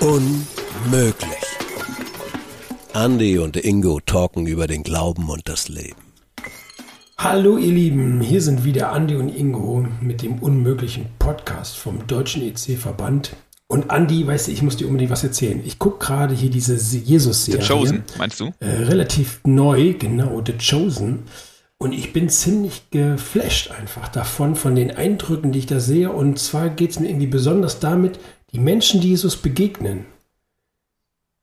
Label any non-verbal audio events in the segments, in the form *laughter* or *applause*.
Unmöglich. Andy und Ingo talken über den Glauben und das Leben. Hallo ihr Lieben, hier sind wieder Andi und Ingo mit dem unmöglichen Podcast vom Deutschen EC-Verband. Und Andi, weißt du, ich muss dir unbedingt was erzählen. Ich gucke gerade hier diese Jesus-Serie. The Chosen, meinst du? Äh, relativ neu, genau, The Chosen. Und ich bin ziemlich geflasht einfach davon, von den Eindrücken, die ich da sehe. Und zwar geht es mir irgendwie besonders damit, die Menschen, die Jesus begegnen,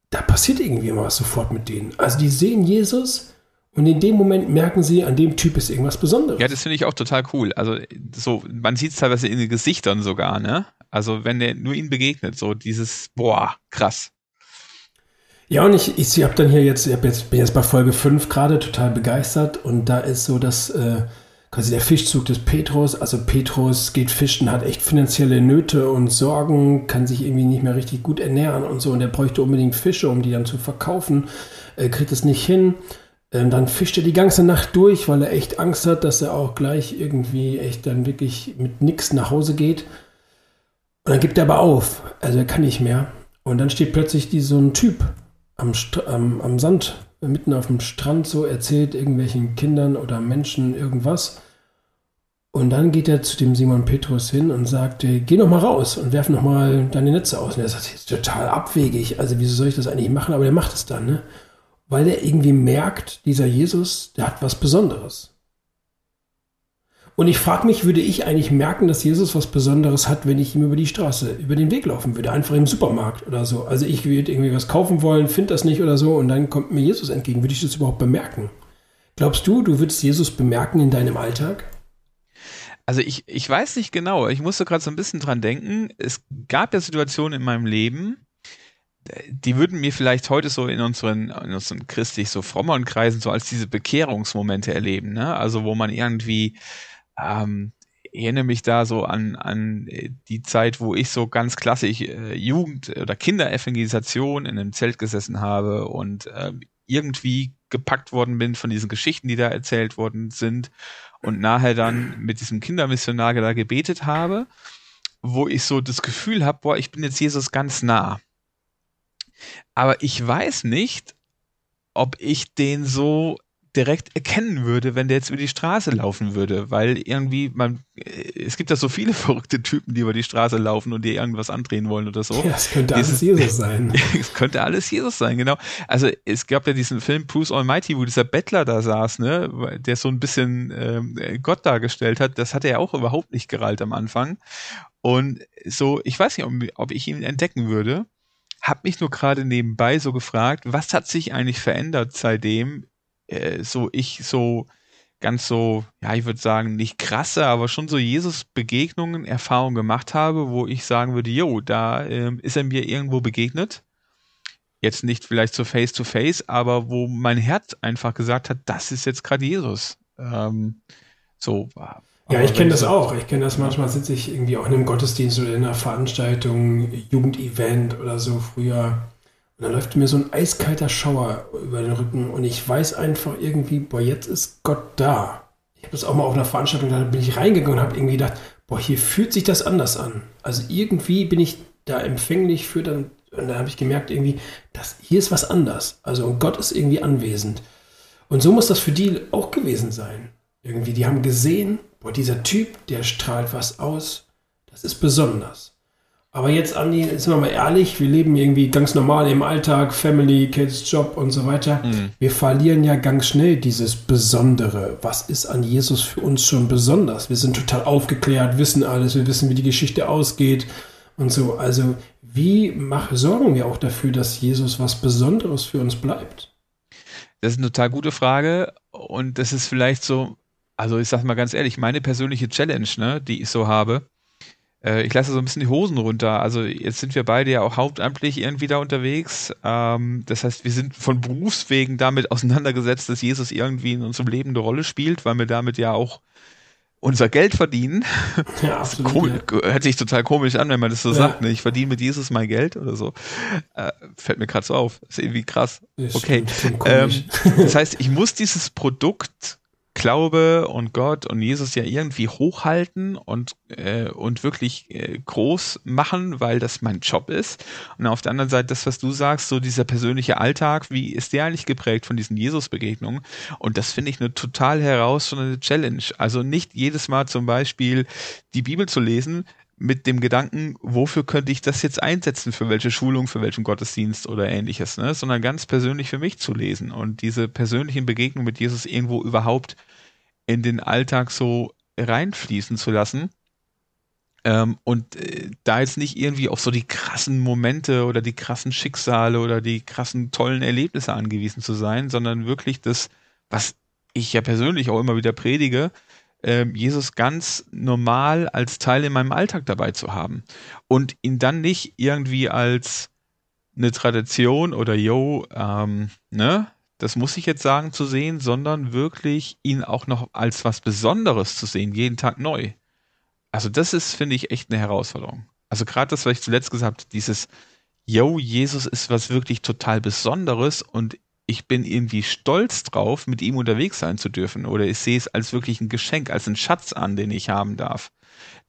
da passiert irgendwie immer was sofort mit denen. Also die sehen Jesus und in dem Moment merken sie, an dem Typ ist irgendwas Besonderes. Ja, das finde ich auch total cool. Also so, man sieht es teilweise in den Gesichtern sogar, ne? Also wenn der nur ihnen begegnet, so dieses, boah, krass. Ja, und ich, ich, habe dann hier jetzt, ich jetzt, bin jetzt bei Folge 5 gerade total begeistert und da ist so, dass äh, quasi der Fischzug des Petrus, also Petrus geht fischen, hat echt finanzielle Nöte und Sorgen, kann sich irgendwie nicht mehr richtig gut ernähren und so und er bräuchte unbedingt Fische, um die dann zu verkaufen, äh, kriegt es nicht hin ähm, dann fischt er die ganze Nacht durch, weil er echt Angst hat, dass er auch gleich irgendwie echt dann wirklich mit nichts nach Hause geht. Und dann gibt er aber auf. Also er kann nicht mehr. Und dann steht plötzlich die, so ein Typ am, am, am Sand, mitten auf dem Strand, so erzählt irgendwelchen Kindern oder Menschen irgendwas. Und dann geht er zu dem Simon Petrus hin und sagt, geh noch mal raus und werf noch mal deine Netze aus. Und er sagt, das ist total abwegig. Also wieso soll ich das eigentlich machen? Aber er macht es dann, ne? weil er irgendwie merkt, dieser Jesus, der hat was Besonderes. Und ich frage mich, würde ich eigentlich merken, dass Jesus was Besonderes hat, wenn ich ihm über die Straße, über den Weg laufen würde, einfach im Supermarkt oder so. Also ich würde irgendwie was kaufen wollen, finde das nicht oder so und dann kommt mir Jesus entgegen. Würde ich das überhaupt bemerken? Glaubst du, du würdest Jesus bemerken in deinem Alltag? Also ich, ich weiß nicht genau. Ich musste gerade so ein bisschen dran denken. Es gab ja Situationen in meinem Leben, die würden mir vielleicht heute so in unseren, in unseren christlich so frommeren Kreisen so als diese Bekehrungsmomente erleben, ne? Also wo man irgendwie, ähm, ich erinnere mich da so an, an die Zeit, wo ich so ganz klassisch äh, Jugend- oder Kinderevangelisation in einem Zelt gesessen habe und äh, irgendwie gepackt worden bin von diesen Geschichten, die da erzählt worden sind und nachher dann mit diesem Kindermissionar da gebetet habe, wo ich so das Gefühl habe, boah, ich bin jetzt Jesus ganz nah. Aber ich weiß nicht, ob ich den so direkt erkennen würde, wenn der jetzt über die Straße laufen würde, weil irgendwie man äh, es gibt ja so viele *laughs* verrückte Typen, die über die Straße laufen und die irgendwas andrehen wollen oder so. Ja, es könnte Dieses, alles Jesus sein. *laughs* es könnte alles Jesus sein, genau. Also es gab ja diesen Film Bruce Almighty, wo dieser Bettler da saß, ne, der so ein bisschen ähm, Gott dargestellt hat. Das hat er ja auch überhaupt nicht gerallt am Anfang. Und so, ich weiß nicht, ob, ob ich ihn entdecken würde habe mich nur gerade nebenbei so gefragt, was hat sich eigentlich verändert seitdem äh, so ich so ganz so, ja, ich würde sagen, nicht krasse, aber schon so Jesus-Begegnungen, Erfahrungen gemacht habe, wo ich sagen würde, jo, da ähm, ist er mir irgendwo begegnet. Jetzt nicht vielleicht so face-to-face, -face, aber wo mein Herz einfach gesagt hat, das ist jetzt gerade Jesus. Ähm, so, ja, ich kenne das auch. Ich kenne das manchmal, sitze ich irgendwie auch in einem Gottesdienst oder in einer Veranstaltung, Jugendevent oder so früher. Dann läuft mir so ein eiskalter Schauer über den Rücken und ich weiß einfach irgendwie, boah, jetzt ist Gott da. Ich habe das auch mal auf einer Veranstaltung, da bin ich reingegangen und habe irgendwie gedacht, boah, hier fühlt sich das anders an. Also irgendwie bin ich da empfänglich für dann, und da habe ich gemerkt, irgendwie, das, hier ist was anders. Also Gott ist irgendwie anwesend. Und so muss das für die auch gewesen sein. Irgendwie, die haben gesehen, boah, dieser Typ, der strahlt was aus. Das ist besonders. Aber jetzt, Andi, sind wir mal ehrlich, wir leben irgendwie ganz normal im Alltag, Family, Kids, Job und so weiter. Mhm. Wir verlieren ja ganz schnell dieses Besondere. Was ist an Jesus für uns schon besonders? Wir sind total aufgeklärt, wissen alles, wir wissen, wie die Geschichte ausgeht und so. Also, wie mach, sorgen wir auch dafür, dass Jesus was Besonderes für uns bleibt? Das ist eine total gute Frage und das ist vielleicht so also ich sag mal ganz ehrlich, meine persönliche Challenge, ne, die ich so habe, ich lasse so ein bisschen die Hosen runter. Also jetzt sind wir beide ja auch hauptamtlich irgendwie da unterwegs. Ähm, das heißt, wir sind von Berufswegen damit auseinandergesetzt, dass Jesus irgendwie in unserem Leben eine Rolle spielt, weil wir damit ja auch unser Geld verdienen. *laughs* Ja, absolut, komisch, ja. Hört sich total komisch an, wenn man das so ja. sagt. Ne? Ich verdiene mit Jesus mein Geld oder so. Äh, fällt mir gerade so auf. Ist irgendwie krass. okay. Ähm, das heißt, ich muss dieses Produkt Glaube und Gott und Jesus ja irgendwie hochhalten und, äh, und wirklich äh, groß machen, weil das mein Job ist. Und auf der anderen Seite das, was du sagst, so dieser persönliche Alltag, wie ist der eigentlich geprägt von diesen Jesus-Begegnungen? Und das finde ich eine total herausfordernde Challenge. Also nicht jedes Mal zum Beispiel die Bibel zu lesen, mit dem Gedanken, wofür könnte ich das jetzt einsetzen, für welche Schulung, für welchen Gottesdienst oder ähnliches, ne? sondern ganz persönlich für mich zu lesen und diese persönlichen Begegnungen mit Jesus irgendwo überhaupt in den Alltag so reinfließen zu lassen. Ähm, und äh, da jetzt nicht irgendwie auf so die krassen Momente oder die krassen Schicksale oder die krassen tollen Erlebnisse angewiesen zu sein, sondern wirklich das, was ich ja persönlich auch immer wieder predige, äh, Jesus ganz normal als Teil in meinem Alltag dabei zu haben und ihn dann nicht irgendwie als eine Tradition oder yo, ähm, ne, das muss ich jetzt sagen zu sehen, sondern wirklich ihn auch noch als was Besonderes zu sehen, jeden Tag neu. Also das ist, finde ich, echt eine Herausforderung. Also gerade das, was ich zuletzt gesagt habe, dieses Yo, Jesus ist was wirklich total Besonderes und ich bin irgendwie stolz drauf, mit ihm unterwegs sein zu dürfen. Oder ich sehe es als wirklich ein Geschenk, als einen Schatz an, den ich haben darf.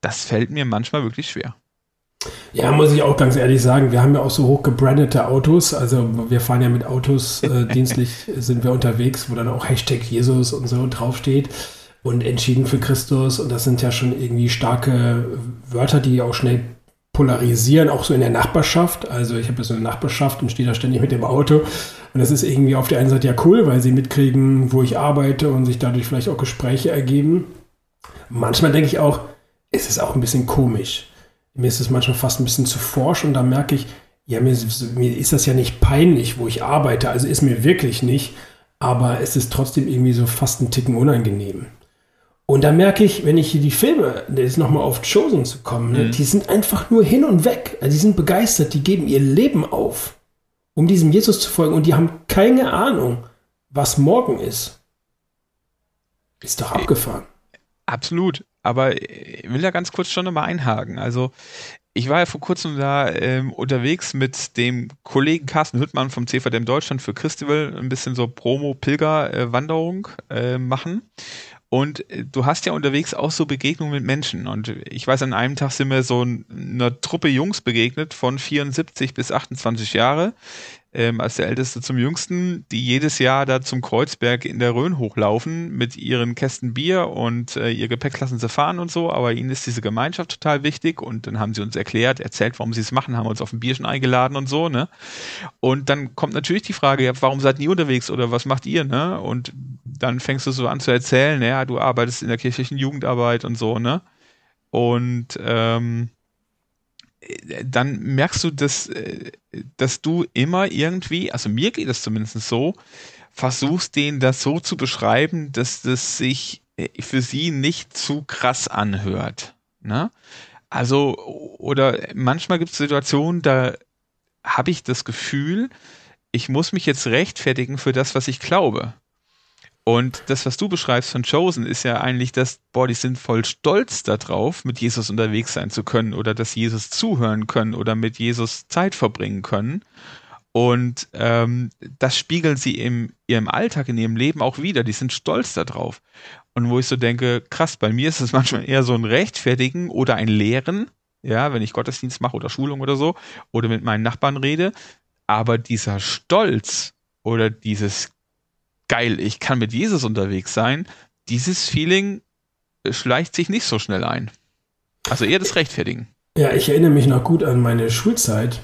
Das fällt mir manchmal wirklich schwer. Ja, muss ich auch ganz ehrlich sagen, wir haben ja auch so hoch gebrandete Autos. Also wir fahren ja mit Autos äh, *laughs* dienstlich, sind wir unterwegs, wo dann auch Hashtag Jesus und so draufsteht und entschieden für Christus. Und das sind ja schon irgendwie starke Wörter, die auch schnell polarisieren, auch so in der Nachbarschaft. Also ich habe so eine Nachbarschaft und stehe da ständig mit dem Auto. Und das ist irgendwie auf der einen Seite ja cool, weil sie mitkriegen, wo ich arbeite und sich dadurch vielleicht auch Gespräche ergeben. Manchmal denke ich auch, es ist auch ein bisschen komisch. Mir ist es manchmal fast ein bisschen zu forsch und da merke ich, ja, mir, mir ist das ja nicht peinlich, wo ich arbeite. Also ist mir wirklich nicht. Aber es ist trotzdem irgendwie so fast ein Ticken unangenehm. Und da merke ich, wenn ich hier die Filme, jetzt nochmal auf Chosen zu kommen, ne, mhm. die sind einfach nur hin und weg. Also die sind begeistert, die geben ihr Leben auf, um diesem Jesus zu folgen. Und die haben keine Ahnung, was morgen ist. Ist doch abgefahren. Absolut. Aber ich will da ganz kurz schon nochmal einhaken. Also ich war ja vor kurzem da ähm, unterwegs mit dem Kollegen Carsten Hüttmann vom CVDM Deutschland für Christival ein bisschen so Promo-Pilger-Wanderung äh, machen. Und äh, du hast ja unterwegs auch so Begegnungen mit Menschen. Und ich weiß, an einem Tag sind wir so einer Truppe Jungs begegnet von 74 bis 28 Jahre, ähm, als der Älteste zum Jüngsten, die jedes Jahr da zum Kreuzberg in der Rhön hochlaufen mit ihren Kästen Bier und äh, ihr Gepäck lassen sie fahren und so, aber ihnen ist diese Gemeinschaft total wichtig und dann haben sie uns erklärt, erzählt, warum sie es machen, haben uns auf ein Bierchen eingeladen und so, ne? Und dann kommt natürlich die Frage, ja, warum seid ihr unterwegs oder was macht ihr, ne? Und dann fängst du so an zu erzählen, ja, du arbeitest in der kirchlichen Jugendarbeit und so, ne? Und ähm, dann merkst du, dass, äh, dass du immer irgendwie, also mir geht es zumindest so, versuchst denen das so zu beschreiben, dass das sich äh, für sie nicht zu krass anhört. Ne? Also, oder manchmal gibt es Situationen, da habe ich das Gefühl, ich muss mich jetzt rechtfertigen für das, was ich glaube. Und das, was du beschreibst von Chosen, ist ja eigentlich das, boah, die sind voll stolz darauf, mit Jesus unterwegs sein zu können oder dass Jesus zuhören können oder mit Jesus Zeit verbringen können. Und ähm, das spiegeln sie in ihrem Alltag, in ihrem Leben auch wieder. Die sind stolz darauf. Und wo ich so denke, krass, bei mir ist es *laughs* manchmal eher so ein Rechtfertigen oder ein Lehren, ja, wenn ich Gottesdienst mache oder Schulung oder so, oder mit meinen Nachbarn rede. Aber dieser Stolz oder dieses geil, ich kann mit Jesus unterwegs sein, dieses Feeling schleicht sich nicht so schnell ein. Also eher das Rechtfertigen. Ja, ich erinnere mich noch gut an meine Schulzeit.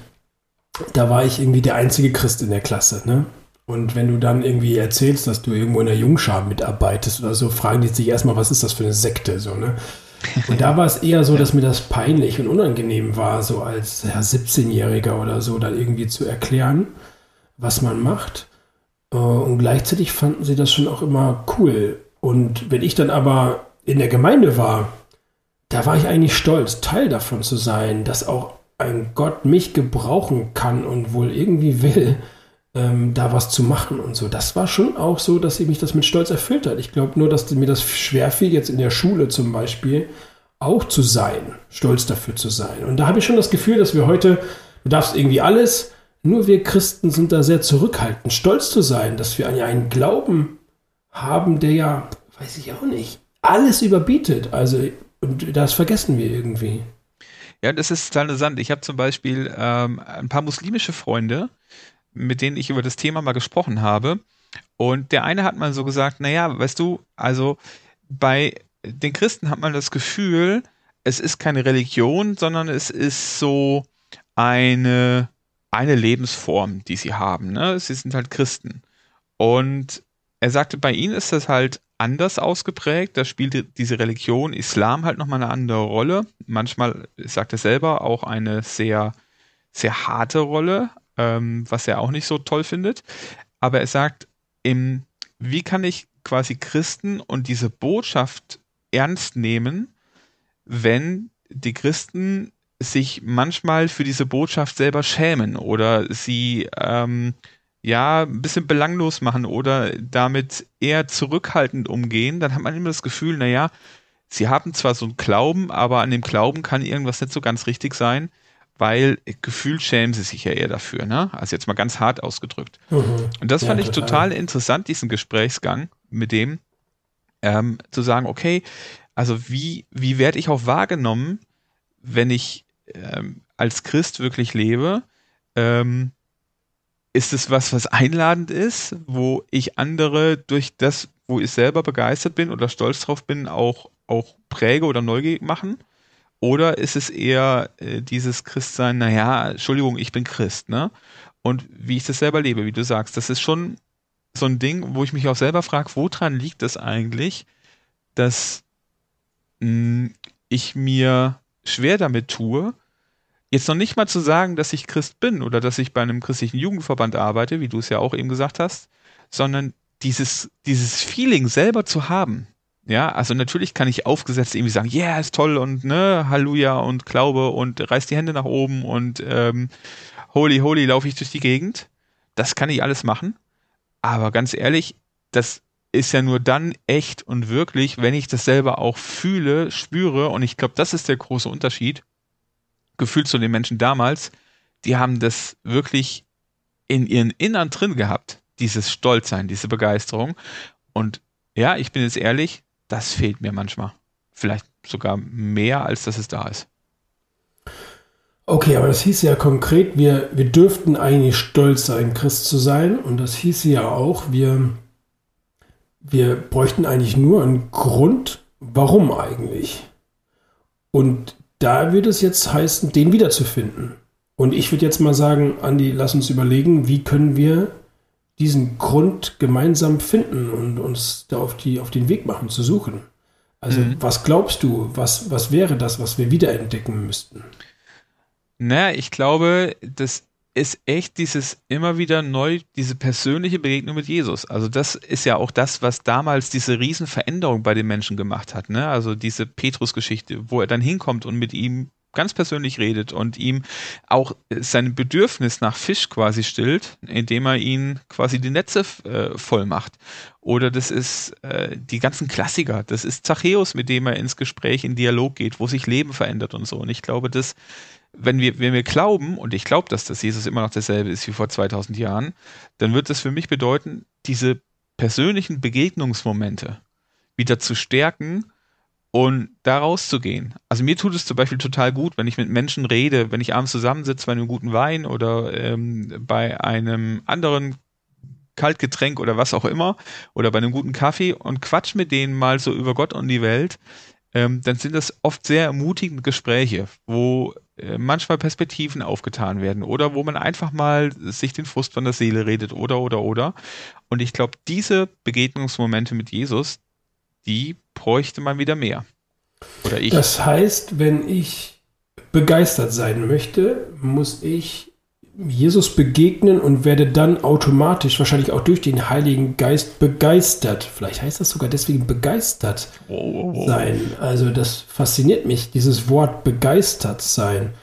Da war ich irgendwie der einzige Christ in der Klasse, ne? Und wenn du dann irgendwie erzählst, dass du irgendwo in der Jungschar mitarbeitest oder so, fragen die sich erstmal, was ist das für eine Sekte, so, ne? Und da war es eher so, *laughs* dass mir das peinlich und unangenehm war, so als ja, 17-Jähriger oder so, dann irgendwie zu erklären, was man macht. Äh, und gleichzeitig fanden sie das schon auch immer cool. Und wenn ich dann aber in der Gemeinde war, da war ich eigentlich stolz, Teil davon zu sein, dass auch ein Gott mich gebrauchen kann und wohl irgendwie will, ähm, da was zu machen und so. Das war schon auch so, dass sie mich das mit Stolz erfüllt hat. Ich glaube nur, dass mir das schwerfiel, jetzt in der Schule zum Beispiel, auch zu sein, stolz dafür zu sein. Und da habe ich schon das Gefühl, dass wir heute, du darfst irgendwie alles, nur wir Christen sind da sehr zurückhaltend, stolz zu sein, dass wir einen Glauben haben, der ja, weiß ich auch nicht, alles überbietet. Also, und das vergessen wir irgendwie. Ja, das ist total interessant. Ich habe zum Beispiel ähm, ein paar muslimische Freunde, mit denen ich über das Thema mal gesprochen habe. Und der eine hat mal so gesagt, naja, weißt du, also bei den Christen hat man das Gefühl, es ist keine Religion, sondern es ist so eine, eine Lebensform, die sie haben. Ne? Sie sind halt Christen. Und er sagte, bei ihnen ist das halt anders ausgeprägt. Da spielt diese Religion Islam halt nochmal eine andere Rolle. Manchmal, sagt er selber, auch eine sehr, sehr harte Rolle, ähm, was er auch nicht so toll findet. Aber er sagt, im, wie kann ich quasi Christen und diese Botschaft ernst nehmen, wenn die Christen sich manchmal für diese Botschaft selber schämen oder sie ähm, ja ein bisschen belanglos machen oder damit eher zurückhaltend umgehen, dann hat man immer das Gefühl, naja, sie haben zwar so einen Glauben, aber an dem Glauben kann irgendwas nicht so ganz richtig sein, weil gefühlt schämen sie sich ja eher dafür, ne? Also jetzt mal ganz hart ausgedrückt. Mhm. Und das ja, fand ich total. total interessant, diesen Gesprächsgang mit dem, ähm, zu sagen, okay, also wie, wie werde ich auch wahrgenommen, wenn ich ähm, als Christ wirklich lebe? Ähm, ist es was, was einladend ist, wo ich andere durch das, wo ich selber begeistert bin oder stolz drauf bin, auch, auch präge oder neugierig machen? Oder ist es eher äh, dieses Christsein, naja, Entschuldigung, ich bin Christ, ne? Und wie ich das selber lebe, wie du sagst, das ist schon so ein Ding, wo ich mich auch selber frage, woran liegt es eigentlich, dass mh, hm, ich mir schwer damit tue, Jetzt noch nicht mal zu sagen, dass ich Christ bin oder dass ich bei einem christlichen Jugendverband arbeite, wie du es ja auch eben gesagt hast, sondern dieses, dieses Feeling selber zu haben. Ja, also natürlich kann ich aufgesetzt irgendwie sagen, ja, yeah, ist toll und ne, Halleluja und Glaube und reiß die Hände nach oben und ähm, holy, holy, laufe ich durch die Gegend. Das kann ich alles machen. Aber ganz ehrlich, das ist ja nur dann echt und wirklich, wenn ich das selber auch fühle, spüre. Und ich glaube, das ist der große Unterschied Gefühl zu den Menschen damals, die haben das wirklich in ihren Innern drin gehabt, dieses Stolzsein, diese Begeisterung. Und ja, ich bin jetzt ehrlich, das fehlt mir manchmal. Vielleicht sogar mehr, als dass es da ist. Okay, aber das hieß ja konkret, wir, wir dürften eigentlich stolz sein, Christ zu sein. Und das hieß ja auch, wir, wir bräuchten eigentlich nur einen Grund, warum eigentlich. Und da würde es jetzt heißen, den wiederzufinden. Und ich würde jetzt mal sagen, Andi, lass uns überlegen, wie können wir diesen Grund gemeinsam finden und uns da auf, die, auf den Weg machen, zu suchen. Also, mhm. was glaubst du, was, was wäre das, was wir wiederentdecken müssten? Naja, ich glaube, das ist echt dieses immer wieder neu, diese persönliche Begegnung mit Jesus. Also das ist ja auch das, was damals diese Riesenveränderung bei den Menschen gemacht hat. Ne? Also diese Petrus-Geschichte, wo er dann hinkommt und mit ihm ganz persönlich redet und ihm auch sein Bedürfnis nach Fisch quasi stillt, indem er ihn quasi die Netze äh, voll macht. Oder das ist äh, die ganzen Klassiker. Das ist Zachäus, mit dem er ins Gespräch, in Dialog geht, wo sich Leben verändert und so. Und ich glaube, das wenn wir, wenn wir glauben, und ich glaube, dass das Jesus immer noch dasselbe ist wie vor 2000 Jahren, dann wird das für mich bedeuten, diese persönlichen Begegnungsmomente wieder zu stärken und da rauszugehen. Also mir tut es zum Beispiel total gut, wenn ich mit Menschen rede, wenn ich abends zusammensitze bei einem guten Wein oder ähm, bei einem anderen Kaltgetränk oder was auch immer oder bei einem guten Kaffee und quatsch mit denen mal so über Gott und die Welt, ähm, dann sind das oft sehr ermutigende Gespräche, wo manchmal Perspektiven aufgetan werden oder wo man einfach mal sich den Frust von der Seele redet oder oder oder. Und ich glaube, diese Begegnungsmomente mit Jesus, die bräuchte man wieder mehr. Oder ich. Das heißt, wenn ich begeistert sein möchte, muss ich Jesus begegnen und werde dann automatisch, wahrscheinlich auch durch den Heiligen Geist, begeistert. Vielleicht heißt das sogar deswegen begeistert sein. Also das fasziniert mich, dieses Wort begeistert sein,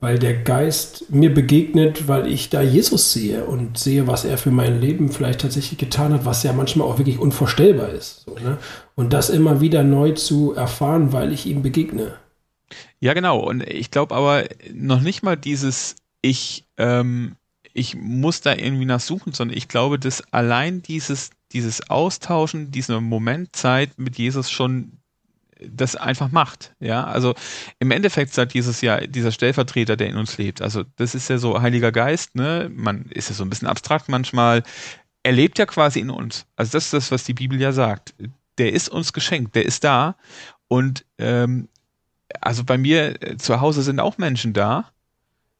weil der Geist mir begegnet, weil ich da Jesus sehe und sehe, was er für mein Leben vielleicht tatsächlich getan hat, was ja manchmal auch wirklich unvorstellbar ist. So, ne? Und das immer wieder neu zu erfahren, weil ich ihm begegne. Ja, genau. Und ich glaube aber noch nicht mal dieses ich, ähm, ich muss da irgendwie nach suchen, sondern ich glaube, dass allein dieses dieses Austauschen, diese Momentzeit mit Jesus schon das einfach macht. Ja, also im Endeffekt sagt Jesus ja dieser Stellvertreter, der in uns lebt. Also das ist ja so Heiliger Geist, ne? Man ist ja so ein bisschen abstrakt manchmal. Er lebt ja quasi in uns. Also das ist das, was die Bibel ja sagt. Der ist uns geschenkt, der ist da. Und ähm, also bei mir äh, zu Hause sind auch Menschen da.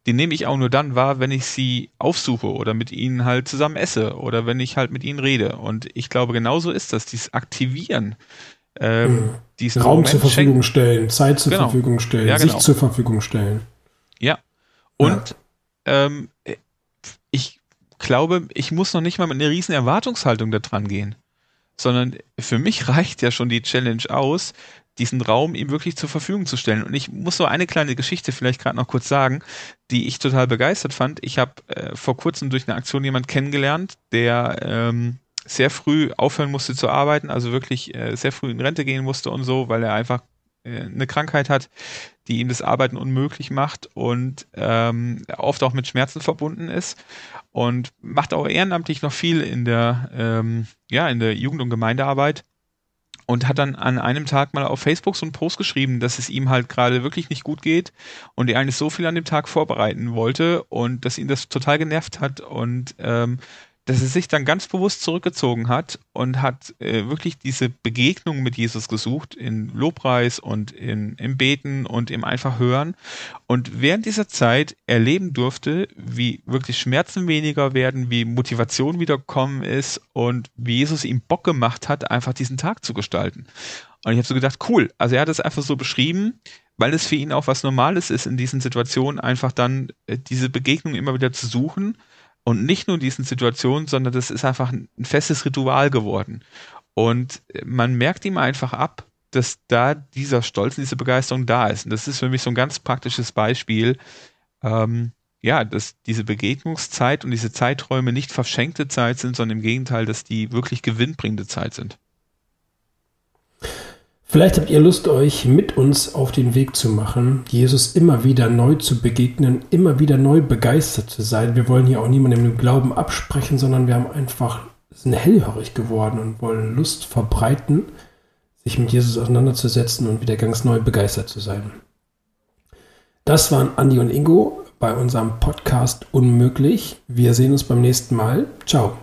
Die nehme ich auch nur dann wahr, wenn ich sie aufsuche oder mit ihnen halt zusammen esse oder wenn ich halt mit ihnen rede. Und ich glaube, genauso ist das, dieses Aktivieren ähm, diesen Raum Moment zur Verfügung schenken. stellen, Zeit zur genau. Verfügung stellen, ja, genau. sich zur Verfügung stellen. Ja. Und ja. Ähm, ich glaube, ich muss noch nicht mal mit einer riesen Erwartungshaltung da dran gehen, sondern für mich *laughs* reicht ja schon die Challenge aus, diesen Raum ihm wirklich zur Verfügung zu stellen. Und ich muss so eine kleine Geschichte vielleicht gerade noch kurz sagen, die ich total begeistert fand. Ich habe äh, vor kurzem durch eine Aktion jemand kennengelernt, der ähm, sehr früh aufhören musste zu arbeiten, also wirklich äh, sehr früh in Rente gehen musste und so, weil er einfach äh, eine Krankheit hat, die ihm das Arbeiten unmöglich macht und ähm, oft auch mit Schmerzen verbunden ist und macht auch ehrenamtlich noch viel in der ähm, ja in der Jugend- und Gemeindearbeit und hat dann an einem Tag mal auf Facebook so einen Post geschrieben, dass es ihm halt gerade wirklich nicht gut geht und er eigentlich so viel an dem Tag vorbereiten wollte und dass ihn das total genervt hat und ähm, dass er sich dann ganz bewusst zurückgezogen hat und hat äh, wirklich diese Begegnung mit Jesus gesucht in Lobpreis und in, im Beten und im einfach Hören und während dieser Zeit erleben durfte, wie wirklich Schmerzen weniger werden, wie Motivation wiederkommen ist und wie Jesus ihm Bock gemacht hat, einfach diesen Tag zu gestalten. Und ich habe so gedacht, cool, also er hat es einfach so beschrieben, weil es für ihn auch was Normales ist, in diesen Situationen einfach dann äh, diese Begegnung immer wieder zu suchen und nicht nur in diesen Situationen, sondern das ist einfach ein festes Ritual geworden. Und man merkt ihm einfach ab, dass da dieser Stolz diese Begeisterung da ist. Und das ist für mich so ein ganz praktisches Beispiel, ähm, ja, dass diese Begegnungszeit und diese Zeiträume nicht verschenkte Zeit sind, sondern im Gegenteil, dass die wirklich gewinnbringende Zeit sind. Vielleicht habt ihr Lust, euch mit uns auf den Weg zu machen, Jesus immer wieder neu zu begegnen, immer wieder neu begeistert zu sein. Wir wollen hier auch niemandem den Glauben absprechen, sondern wir haben einfach, sind hellhörig geworden und wollen Lust verbreiten, sich mit Jesus auseinanderzusetzen und wieder ganz neu begeistert zu sein. Das waren Andi und Ingo bei unserem Podcast Unmöglich. Wir sehen uns beim nächsten Mal. Ciao.